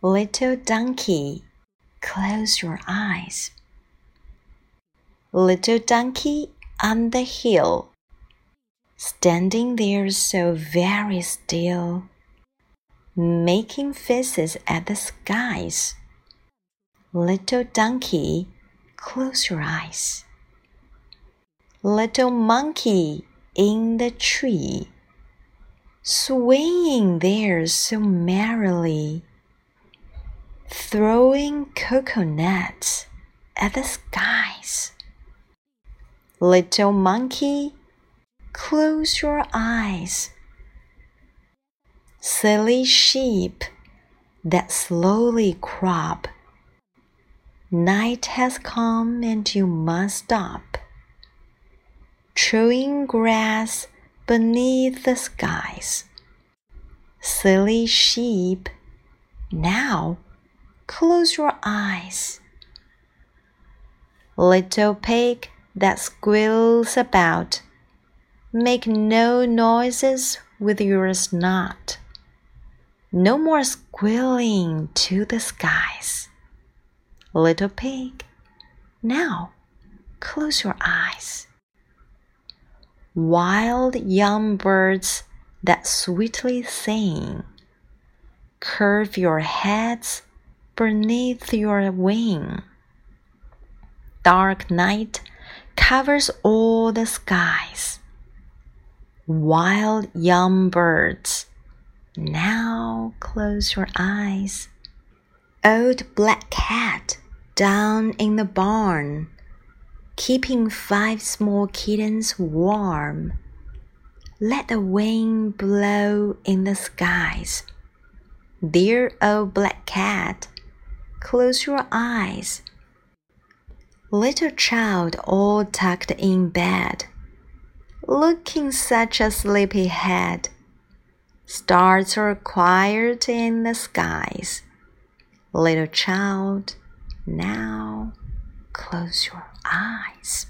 Little donkey, close your eyes. Little donkey on the hill, standing there so very still, making faces at the skies. Little donkey, close your eyes. Little monkey in the tree, swinging there so merrily throwing coconuts at the skies. Little monkey, close your eyes. Silly sheep that slowly crop. Night has come and you must stop. Chewing grass beneath the skies. Silly sheep, now Close your eyes. Little pig that squeals about, make no noises with your snot. No more squealing to the skies. Little pig, now close your eyes. Wild young birds that sweetly sing, curve your heads beneath your wing. Dark night covers all the skies. Wild young birds, now close your eyes. Old black cat down in the barn, keeping five small kittens warm. Let the wind blow in the skies. Dear old black cat, Close your eyes. Little child all tucked in bed, looking such a sleepy head. Stars are quiet in the skies. Little child, now close your eyes.